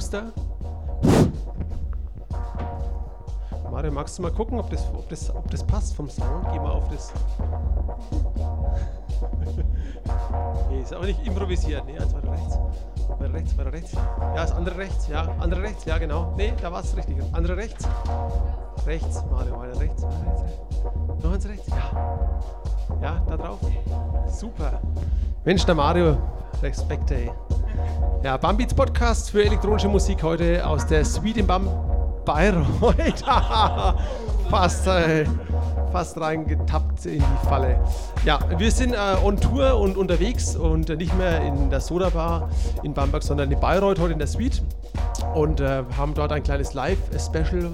Puster. Mario, magst du mal gucken, ob das, ob das, ob das passt vom Sound? Geh mal auf das. nee, ist aber nicht improvisiert. Nee, eins weiter rechts. Weiter rechts, weiter rechts. Ja, das andere rechts. Ja, andere rechts. Ja, genau. Nee, da war es richtig. Andere rechts. Rechts, Mario, weiter rechts. Weiter rechts. Noch eins rechts. Ja. Ja, da drauf. Super. Mensch, der Mario. Respekt, ey. Ja, Bambeats Podcast für elektronische Musik heute aus der Suite in Bam Bayreuth. fast, äh, fast reingetappt in die Falle. Ja, wir sind äh, on Tour und unterwegs und äh, nicht mehr in der Soda Bar in Bamberg, sondern in Bayreuth heute in der Suite und äh, haben dort ein kleines Live-Special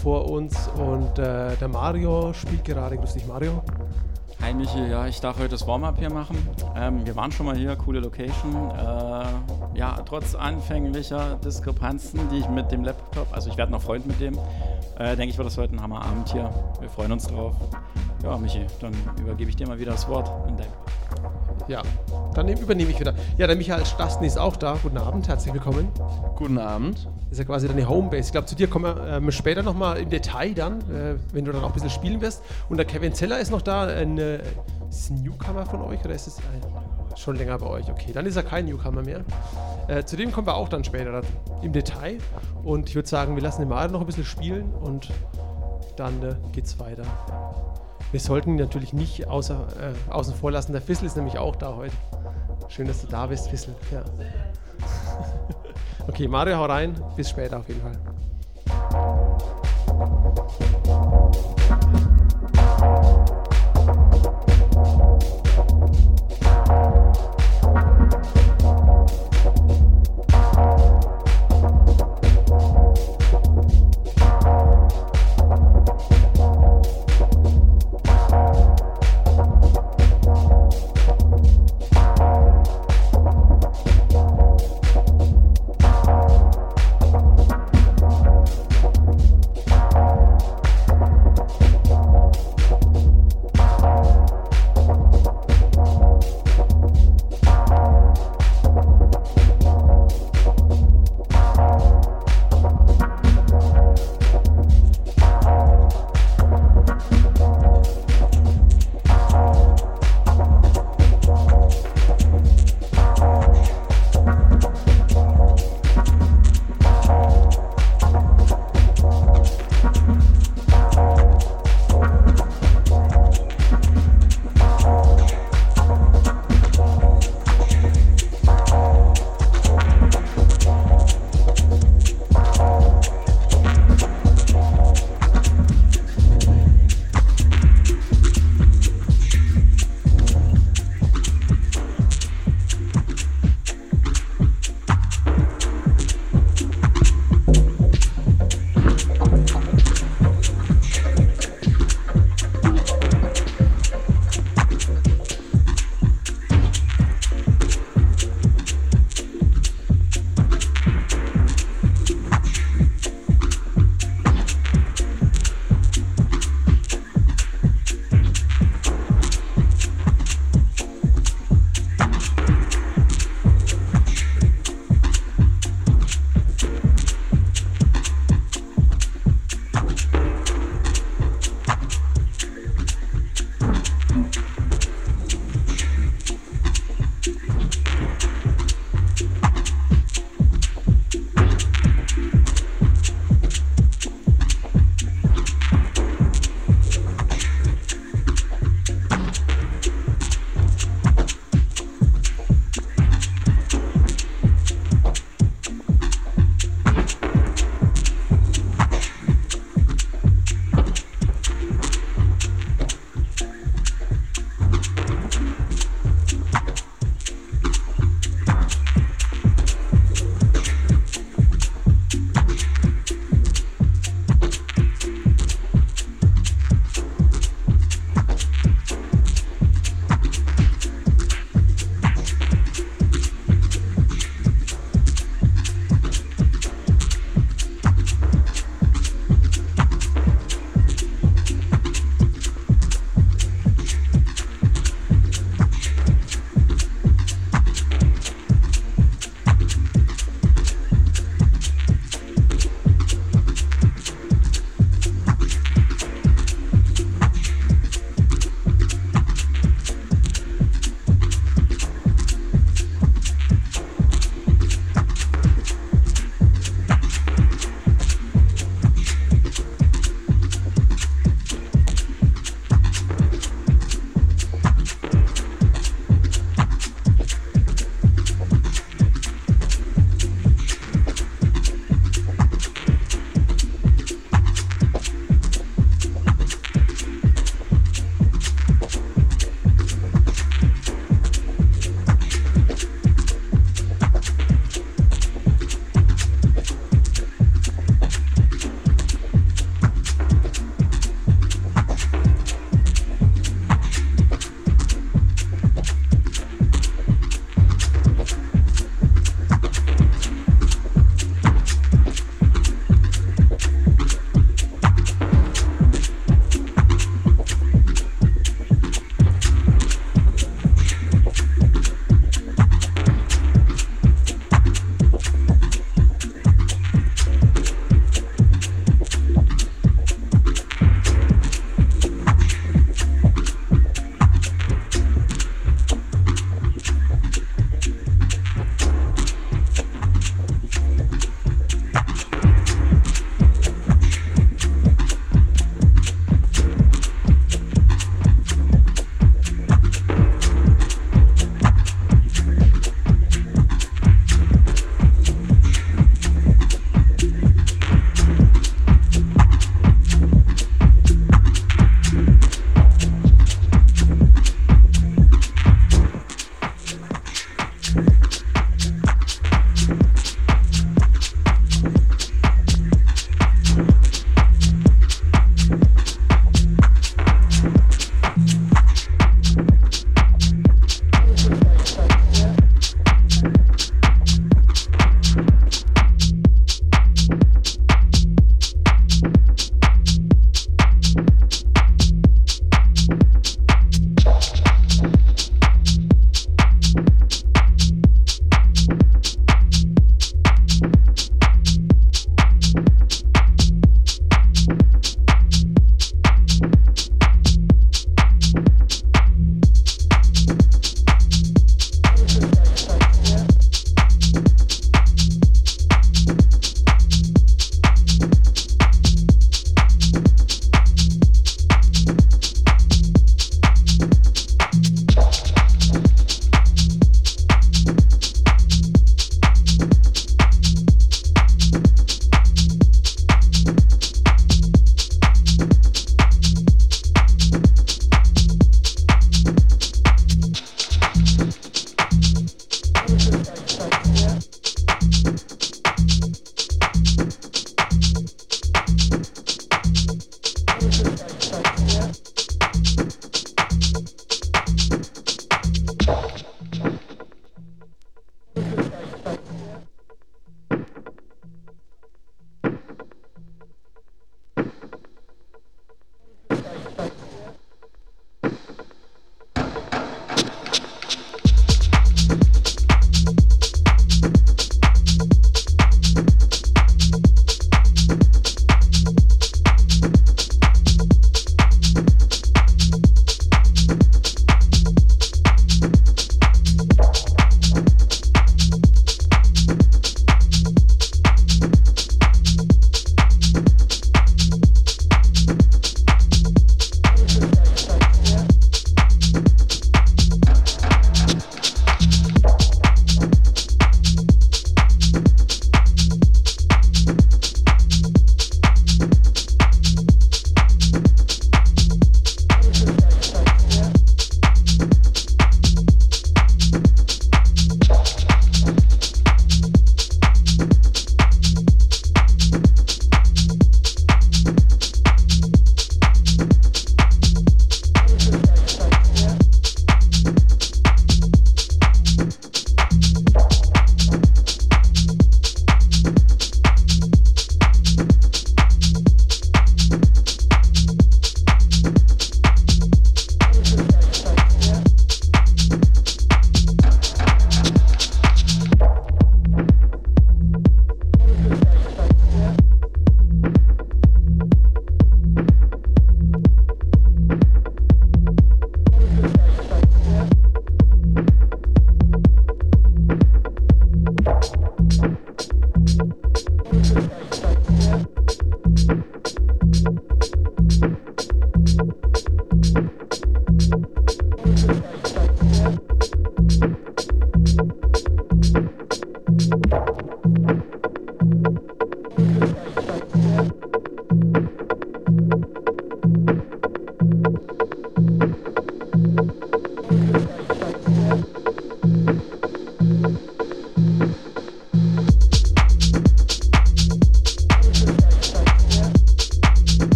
vor uns und äh, der Mario spielt gerade. Grüß dich, Mario. Hi Michi, ja, ich darf heute das Warm-up hier machen. Ähm, wir waren schon mal hier, coole Location. Äh, ja, trotz anfänglicher Diskrepanzen, die ich mit dem Laptop, also ich werde noch Freund mit dem, äh, denke ich, wird das heute ein Hammerabend hier. Wir freuen uns drauf. Ja, Michi, dann übergebe ich dir mal wieder das Wort ja, dann übernehme ich wieder. Ja, der Michael Stasten ist auch da. Guten Abend, herzlich willkommen. Guten Abend. Das ist ja quasi deine Homebase. Ich glaube, zu dir kommen wir ähm, später nochmal im Detail dann, äh, wenn du dann auch ein bisschen spielen wirst. Und der Kevin Zeller ist noch da. Ein, äh, ist es ein Newcomer von euch oder ist es ein, schon länger bei euch? Okay, dann ist er kein Newcomer mehr. Äh, zu dem kommen wir auch dann später im Detail. Und ich würde sagen, wir lassen den Mario noch ein bisschen spielen und dann äh, geht's weiter. Wir sollten natürlich nicht außer, äh, außen vor lassen. Der Fissel ist nämlich auch da heute. Schön, dass du da bist, Fissel. Ja. okay, Mario, hau rein. Bis später auf jeden Fall.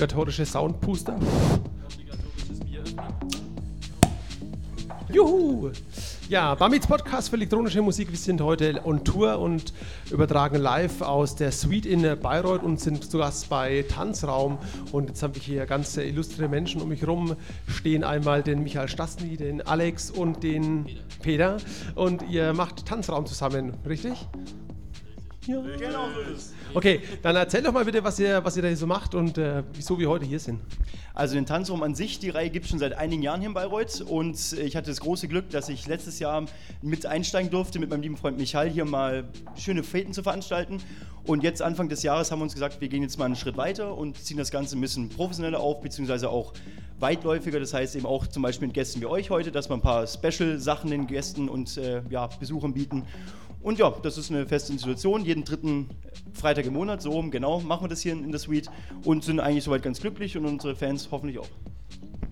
Obligatorische Soundpuster. Juhu! Ja, Bamits Podcast für elektronische Musik. Wir sind heute on Tour und übertragen live aus der Suite in Bayreuth und sind zu Gast bei Tanzraum. Und jetzt habe ich hier ganz illustre Menschen um mich herum stehen. Einmal den Michael Stasny, den Alex und den Peter. Und ihr macht Tanzraum zusammen, richtig? Ja. Genau so ist es. Okay, dann erzähl doch mal bitte, was ihr, was ihr da so macht und äh, wieso wir heute hier sind. Also den Tanzraum an sich, die Reihe gibt es schon seit einigen Jahren hier in Bayreuth und ich hatte das große Glück, dass ich letztes Jahr mit einsteigen durfte, mit meinem lieben Freund Michael hier mal schöne Feten zu veranstalten. Und jetzt Anfang des Jahres haben wir uns gesagt, wir gehen jetzt mal einen Schritt weiter und ziehen das Ganze ein bisschen professioneller auf, beziehungsweise auch weitläufiger. Das heißt eben auch zum Beispiel mit Gästen wie euch heute, dass wir ein paar Special-Sachen den Gästen und äh, ja, Besuchern bieten. Und ja, das ist eine feste Institution. Jeden dritten Freitag im Monat, so genau, machen wir das hier in, in der Suite und sind eigentlich soweit ganz glücklich und unsere Fans hoffentlich auch.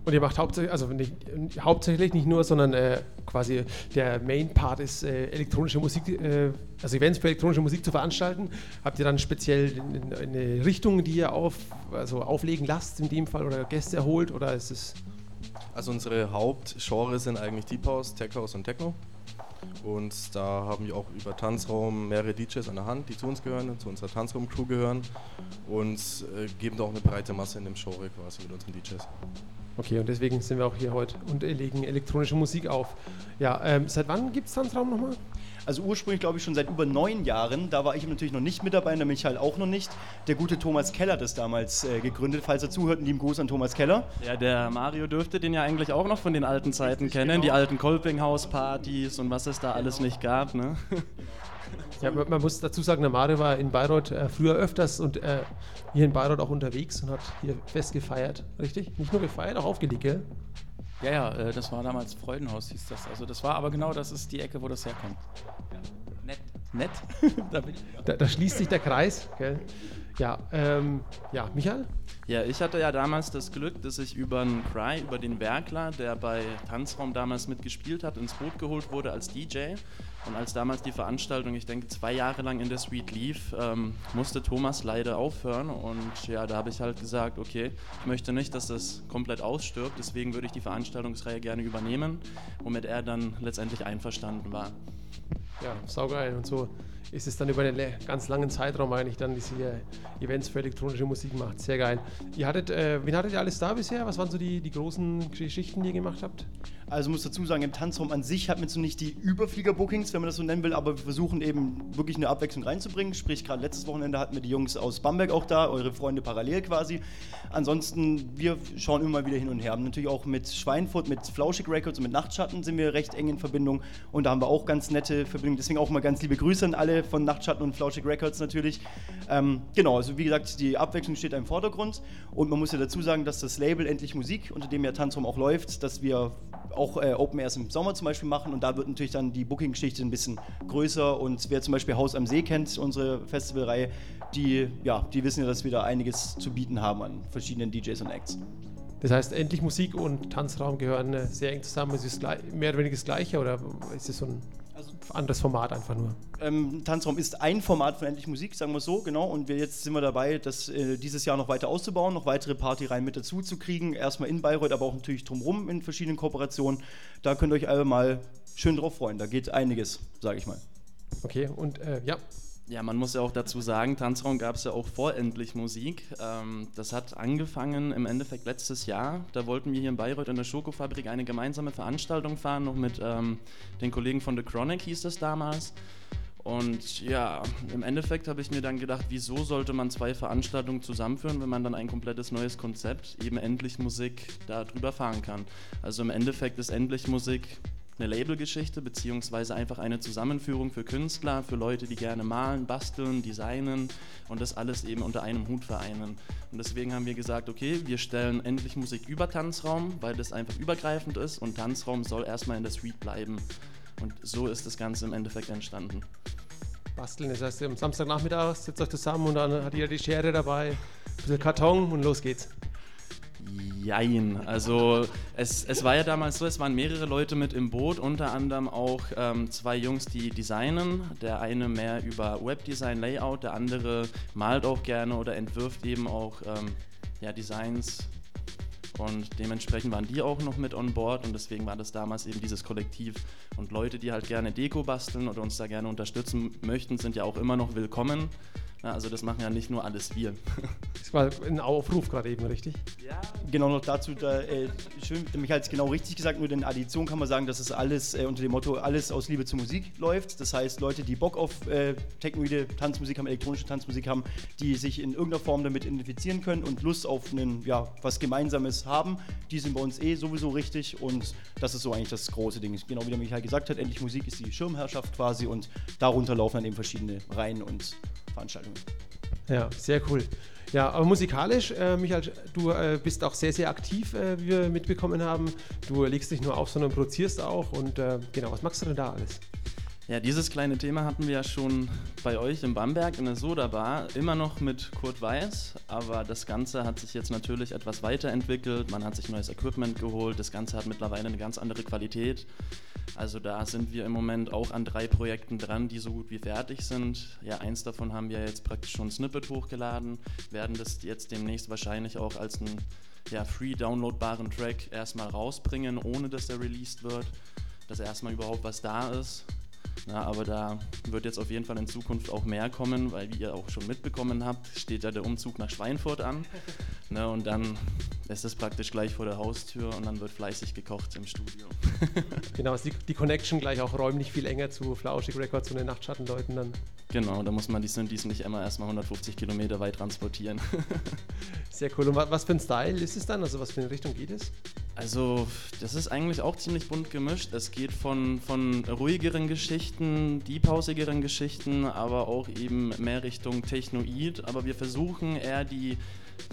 Und ihr macht hauptsächlich, also nicht, hauptsächlich nicht nur, sondern äh, quasi der Main-Part ist äh, elektronische Musik, äh, also Events für elektronische Musik zu veranstalten. Habt ihr dann speziell eine Richtung, die ihr auf, also auflegen lasst in dem Fall oder Gäste erholt oder ist es? Also unsere Hauptgenres sind eigentlich Deep House, Tech House und Techno. Und da haben wir auch über Tanzraum mehrere DJs an der Hand, die zu uns gehören, zu unserer Tanzraum-Crew gehören und äh, geben da auch eine breite Masse in dem Genre quasi mit unseren DJs. Okay, und deswegen sind wir auch hier heute und legen elektronische Musik auf. Ja, ähm, seit wann gibt es Tanzraum nochmal? Also ursprünglich glaube ich schon seit über neun Jahren. Da war ich natürlich noch nicht mit dabei, da bin ich halt auch noch nicht. Der gute Thomas Keller hat das damals äh, gegründet. Falls er zuhört, lieben Gruß an Thomas Keller. Ja, der Mario dürfte den ja eigentlich auch noch von den alten Zeiten Richtig, kennen. Genau. Die alten Kolpinghaus-Partys und was es da genau. alles nicht gab. Ne? Ja, man, man, muss dazu sagen, der Mario war in Bayreuth äh, früher öfters und äh, hier in Bayreuth auch unterwegs und hat hier fest gefeiert. Richtig? Nicht nur gefeiert, auch aufgelegt, gell? Ja, ja, äh, das war damals Freudenhaus, hieß das. Also das war aber genau, das ist die Ecke, wo das herkommt. Nett. Nett? da, da, da, schließt sich der Kreis. Gell? Ja, ähm, ja, Michael? Ja, ich hatte ja damals das Glück, dass ich über einen Cry, über den Werkler, der bei Tanzraum damals mitgespielt hat, ins Boot geholt wurde als DJ. Und als damals die Veranstaltung, ich denke, zwei Jahre lang in der Suite lief, ähm, musste Thomas leider aufhören. Und ja, da habe ich halt gesagt, okay, ich möchte nicht, dass das komplett ausstirbt, deswegen würde ich die Veranstaltungsreihe gerne übernehmen, womit er dann letztendlich einverstanden war. Ja, saugeil. Und so ist es dann über einen ganz langen Zeitraum eigentlich dann diese Events für elektronische Musik macht. Sehr geil. Ihr hattet, äh, wen hattet ihr alles da bisher? Was waren so die, die großen Geschichten, die ihr gemacht habt? Also muss dazu sagen, im Tanzraum an sich hat man so nicht die Überflieger-Bookings, wenn man das so nennen will, aber wir versuchen eben wirklich eine Abwechslung reinzubringen. Sprich, gerade letztes Wochenende hatten wir die Jungs aus Bamberg auch da, eure Freunde parallel quasi. Ansonsten, wir schauen immer wieder hin und her. Natürlich auch mit Schweinfurt, mit Flauschig Records und mit Nachtschatten sind wir recht eng in Verbindung und da haben wir auch ganz nette Verbindungen. Deswegen auch mal ganz liebe Grüße an alle von Nachtschatten und Flauschig Records natürlich. Ähm, genau, also wie gesagt, die Abwechslung steht im Vordergrund und man muss ja dazu sagen, dass das Label Endlich Musik, unter dem ja Tanzraum auch läuft, dass wir auch äh, Open Airs im Sommer zum Beispiel machen und da wird natürlich dann die Booking-Geschichte ein bisschen größer und wer zum Beispiel Haus am See kennt, unsere Festivalreihe, die, ja, die wissen ja, dass wir da einiges zu bieten haben an verschiedenen DJs und Acts. Das heißt, endlich Musik und Tanzraum gehören äh, sehr eng zusammen. Ist es mehr oder weniger das Gleiche oder ist es so ein also, anderes Format einfach nur? Ähm, Tanzraum ist ein Format von Endlich Musik, sagen wir so, genau. Und wir jetzt sind wir dabei, das äh, dieses Jahr noch weiter auszubauen, noch weitere Partyreihen mit dazu zu kriegen. Erstmal in Bayreuth, aber auch natürlich drumherum in verschiedenen Kooperationen. Da könnt ihr euch alle mal schön drauf freuen. Da geht einiges, sage ich mal. Okay, und äh, ja, ja, man muss ja auch dazu sagen, Tanzraum gab es ja auch vor Endlich Musik. Ähm, das hat angefangen im Endeffekt letztes Jahr. Da wollten wir hier in Bayreuth in der Schokofabrik eine gemeinsame Veranstaltung fahren, noch mit ähm, den Kollegen von The Chronic hieß das damals. Und ja, im Endeffekt habe ich mir dann gedacht, wieso sollte man zwei Veranstaltungen zusammenführen, wenn man dann ein komplettes neues Konzept, eben Endlich Musik, da drüber fahren kann. Also im Endeffekt ist Endlich Musik eine Labelgeschichte, beziehungsweise einfach eine Zusammenführung für Künstler, für Leute, die gerne malen, basteln, designen und das alles eben unter einem Hut vereinen. Und deswegen haben wir gesagt, okay, wir stellen endlich Musik über Tanzraum, weil das einfach übergreifend ist und Tanzraum soll erstmal in der Suite bleiben. Und so ist das Ganze im Endeffekt entstanden. Basteln, das heißt, am Samstagnachmittag setzt euch zusammen und dann hat jeder die Schere dabei, ein bisschen Karton und los geht's. Jein. Also es, es war ja damals so, es waren mehrere Leute mit im Boot, unter anderem auch ähm, zwei Jungs, die designen. Der eine mehr über Webdesign, Layout, der andere malt auch gerne oder entwirft eben auch ähm, ja, Designs. Und dementsprechend waren die auch noch mit on board und deswegen war das damals eben dieses Kollektiv. Und Leute, die halt gerne Deko basteln oder uns da gerne unterstützen möchten, sind ja auch immer noch willkommen. Ja, also das machen ja nicht nur alles wir. Das war ein Aufruf gerade eben, richtig? Ja. Genau noch dazu, da, äh, schön, mich hat es genau richtig gesagt, nur in Addition kann man sagen, dass es alles äh, unter dem Motto alles aus Liebe zur Musik läuft. Das heißt, Leute, die Bock auf äh, technoide Tanzmusik haben, elektronische Tanzmusik haben, die sich in irgendeiner Form damit identifizieren können und Lust auf einen, ja, was Gemeinsames haben, die sind bei uns eh sowieso richtig und das ist so eigentlich das große Ding. Genau wie der Michael gesagt hat, endlich Musik ist die Schirmherrschaft quasi und darunter laufen dann eben verschiedene Reihen und Veranstaltungen. Ja, sehr cool. Ja, aber musikalisch, äh, Michael, du äh, bist auch sehr, sehr aktiv, äh, wie wir mitbekommen haben. Du legst nicht nur auf, sondern produzierst auch. Und äh, genau, was machst du denn da alles? Ja, dieses kleine Thema hatten wir ja schon bei euch in Bamberg in der Soda Bar, immer noch mit Kurt Weiß, aber das Ganze hat sich jetzt natürlich etwas weiterentwickelt, man hat sich neues Equipment geholt, das Ganze hat mittlerweile eine ganz andere Qualität. Also da sind wir im Moment auch an drei Projekten dran, die so gut wie fertig sind. Ja, eins davon haben wir jetzt praktisch schon Snippet hochgeladen, werden das jetzt demnächst wahrscheinlich auch als einen ja, free downloadbaren Track erstmal rausbringen, ohne dass er released wird, dass erstmal überhaupt was da ist. Na, aber da wird jetzt auf jeden Fall in Zukunft auch mehr kommen, weil wie ihr auch schon mitbekommen habt, steht ja der Umzug nach Schweinfurt an. Ne, und dann ist es praktisch gleich vor der Haustür und dann wird fleißig gekocht im Studio. genau, ist die, die Connection gleich auch räumlich viel enger zu Flauschig Records und den Nachtschattenleuten dann. Genau, da muss man die Synthes nicht immer erstmal 150 Kilometer weit transportieren. Sehr cool. Und was für ein Style ist es dann? Also was für eine Richtung geht es? Also, das ist eigentlich auch ziemlich bunt gemischt. Es geht von, von ruhigeren Geschichten, deephausigeren Geschichten, aber auch eben mehr Richtung Technoid. Aber wir versuchen eher die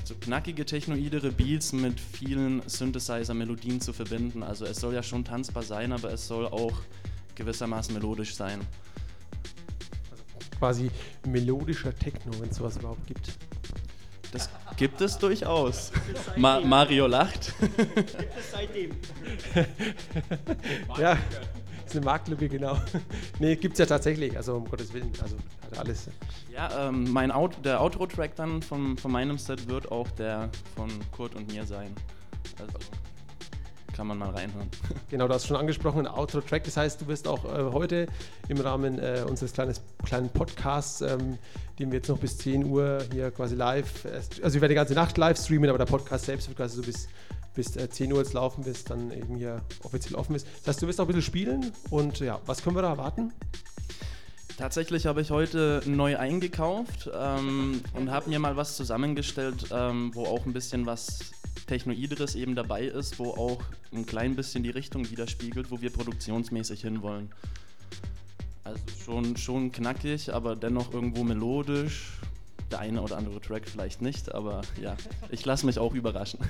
so knackige, technoidere Beats mit vielen Synthesizer-Melodien zu verbinden. Also es soll ja schon tanzbar sein, aber es soll auch gewissermaßen melodisch sein. Quasi melodischer Techno, wenn es sowas überhaupt gibt. Das gibt es durchaus. Ma Mario lacht. Gibt es seitdem. ja, ist eine Marktlücke, genau. nee, gibt es ja tatsächlich, also um Gottes Willen, also hat alles. Ja, ähm, mein Out der Outro-Track dann von, von meinem Set wird auch der von Kurt und mir sein. Also kann man mal reinhören. Genau, du hast schon angesprochen, ein Outro-Track. Das heißt, du wirst auch äh, heute im Rahmen äh, unseres kleines, kleinen Podcasts, ähm, den wir jetzt noch bis 10 Uhr hier quasi live, äh, also ich werde die ganze Nacht live streamen, aber der Podcast selbst wird quasi so bis, bis 10 Uhr jetzt laufen, bis dann eben hier offiziell offen ist. Das heißt, du wirst auch ein bisschen spielen und ja, was können wir da erwarten? Tatsächlich habe ich heute neu eingekauft ähm, und habe mir mal was zusammengestellt, ähm, wo auch ein bisschen was Technoideres eben dabei ist, wo auch ein klein bisschen die Richtung widerspiegelt, wo wir produktionsmäßig hinwollen. Also schon, schon knackig, aber dennoch irgendwo melodisch. Der eine oder andere Track vielleicht nicht, aber ja, ich lasse mich auch überraschen.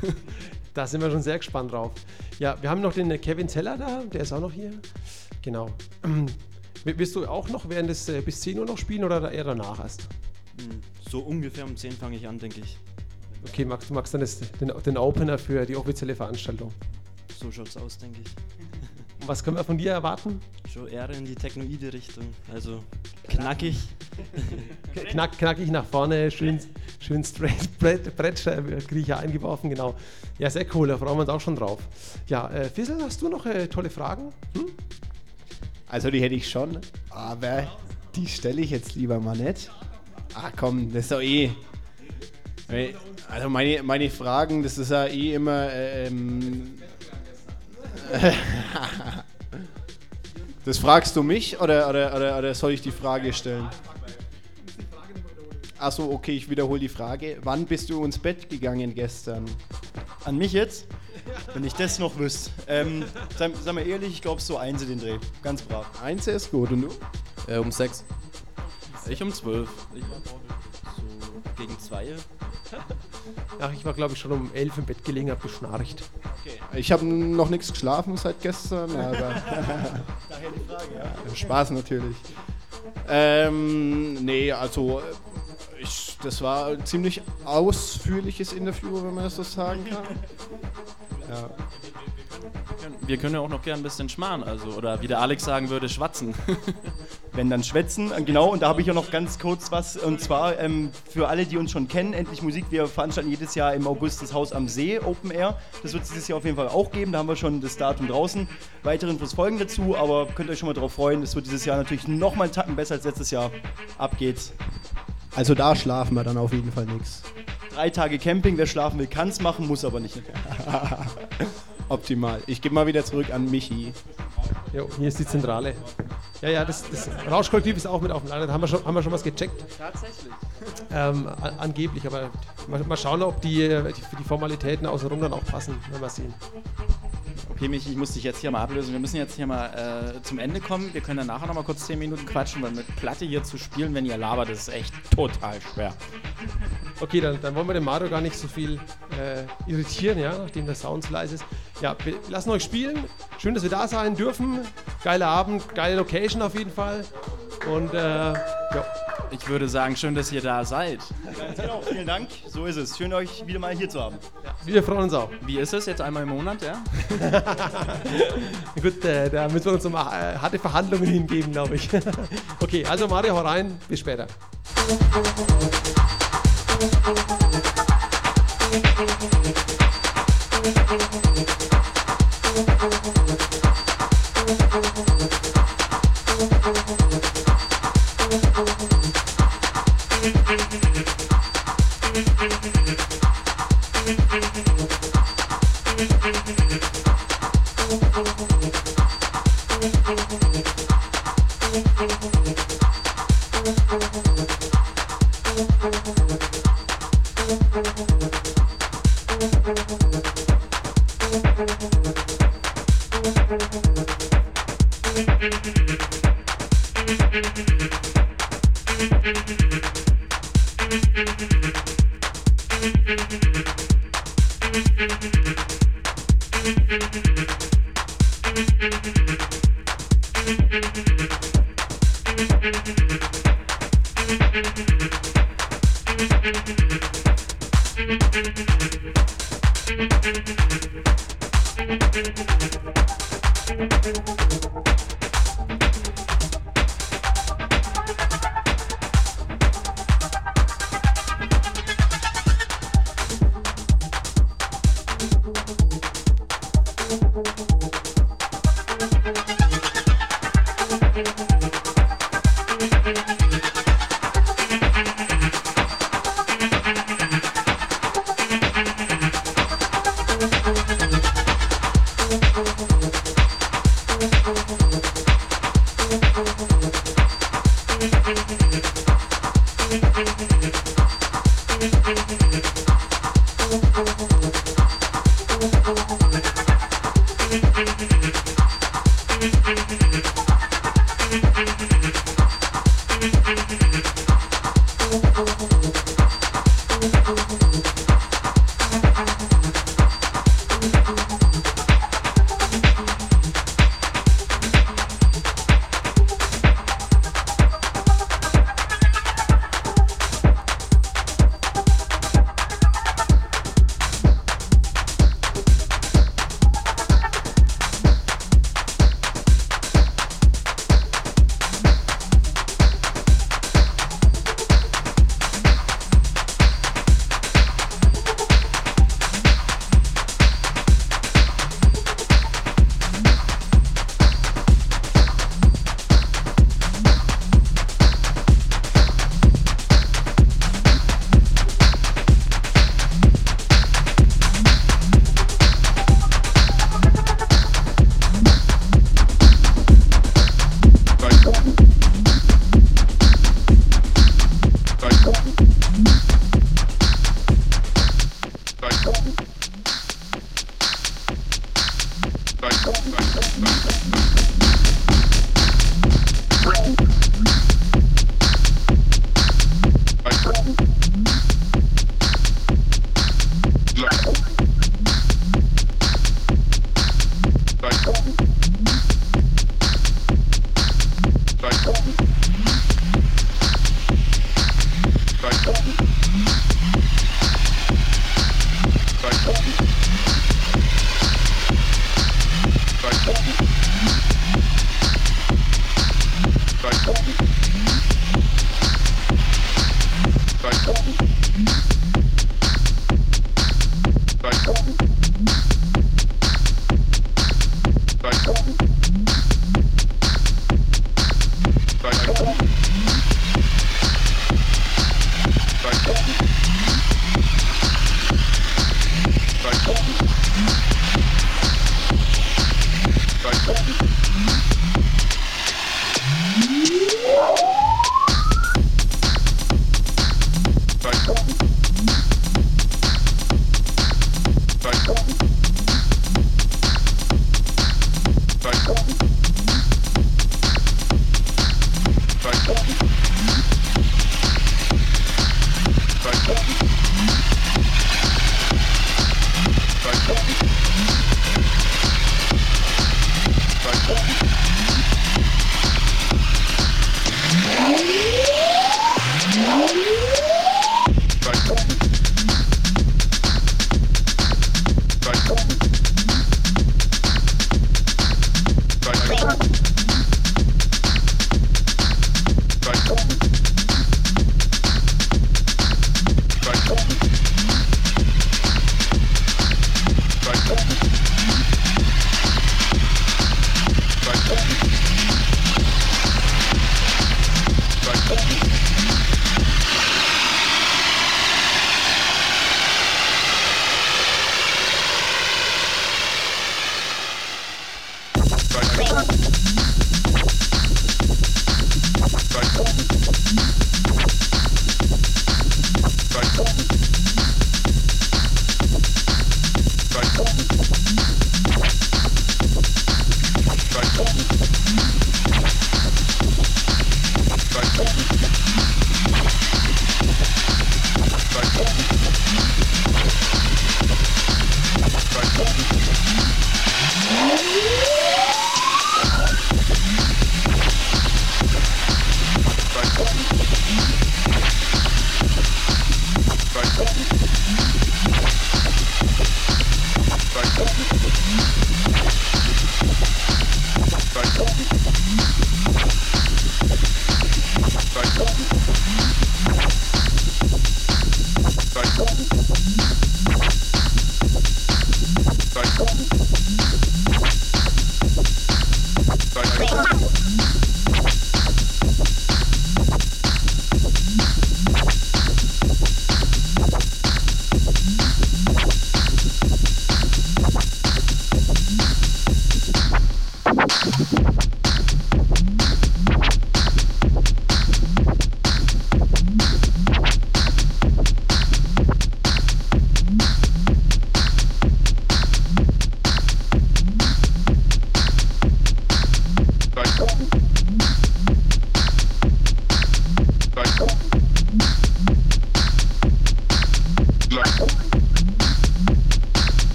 Da sind wir schon sehr gespannt drauf. Ja, wir haben noch den Kevin Zeller da, der ist auch noch hier. Genau. Wirst du auch noch während des äh, bis 10 Uhr noch spielen oder eher danach erst? Hm, so ungefähr um 10 fange ich an, denke ich. Okay, magst du magst dann das, den, den Opener für die offizielle Veranstaltung? So schaut's aus, denke ich. Was können wir von dir erwarten? Schon eher in die technoide Richtung. Also knackig. Knack, knackig nach vorne, schön, schön straight Brett, Brettgriecher eingeworfen, genau. Ja, sehr cool, da freuen wir uns auch schon drauf. Ja, äh, Fissel, hast du noch äh, tolle Fragen? Hm? Also die hätte ich schon, aber die stelle ich jetzt lieber mal nicht. Ach komm, das ist doch eh. Also meine, meine Fragen, das ist ja eh immer. Ähm, das fragst du mich oder, oder, oder, oder soll ich die Frage stellen? Achso, okay, ich wiederhole die Frage. Wann bist du ins Bett gegangen gestern? An mich jetzt? Wenn ich das noch wüsste. Ähm, sag, sag mal ehrlich, ich glaube so eins in den Dreh. Ganz brav. Eins ist gut und du? Äh, um sechs. Ich um zwölf. Ich war so gegen zwei. Ach, ich war glaube ich schon um elf im Bett gelegen, hab geschnarcht. Okay. Ich habe noch nichts geschlafen seit gestern, aber. Daher die Frage, ja. Spaß natürlich. Ähm, nee, also ich, das war ein ziemlich ausführliches Interview, wenn man das so sagen kann. Ja. Wir können ja auch noch gern ein bisschen schmarrn, also, oder wie der Alex sagen würde, schwatzen. Wenn dann schwätzen, genau, und da habe ich ja noch ganz kurz was, und zwar ähm, für alle, die uns schon kennen, Endlich Musik, wir veranstalten jedes Jahr im August das Haus am See, Open Air. Das wird es dieses Jahr auf jeden Fall auch geben, da haben wir schon das Datum draußen. Weitere Infos folgen dazu, aber könnt euch schon mal darauf freuen, es wird dieses Jahr natürlich nochmal einen Tacken besser als letztes Jahr. Ab geht's. Also da schlafen wir dann auf jeden Fall nichts. Drei Tage Camping, wer schlafen will, kann es machen, muss aber nicht. Optimal. Ich gebe mal wieder zurück an Michi. Jo, hier ist die Zentrale. Ja, ja, das, das Rauschkollektiv ist auch mit auf dem Laden. Da haben wir schon, haben wir schon was gecheckt. Tatsächlich. Ähm, an, angeblich, aber mal, mal schauen, ob die, die, die Formalitäten außenrum dann auch passen, wenn wir sehen. Okay, Michi, ich muss dich jetzt hier mal ablösen. Wir müssen jetzt hier mal äh, zum Ende kommen. Wir können dann nachher noch mal kurz 10 Minuten quatschen, weil mit Platte hier zu spielen, wenn ihr labert, das ist echt total schwer. Okay, dann, dann wollen wir den Mario gar nicht so viel äh, irritieren, ja, nachdem der Sound so leise ist. ja, wir lassen euch spielen. Schön, dass wir da sein dürfen. Geiler Abend, geile Location auf jeden Fall. Und äh, ja. Ich würde sagen, schön, dass ihr da seid. Ganz genau, vielen Dank. So ist es. Schön, euch wieder mal hier zu haben. Wir freuen uns auch. Wie ist es jetzt einmal im Monat, ja? Gut, äh, da müssen wir uns um äh, harte Verhandlungen hingeben, glaube ich. okay, also Mario, hau rein. Bis später. Bye. Thank you.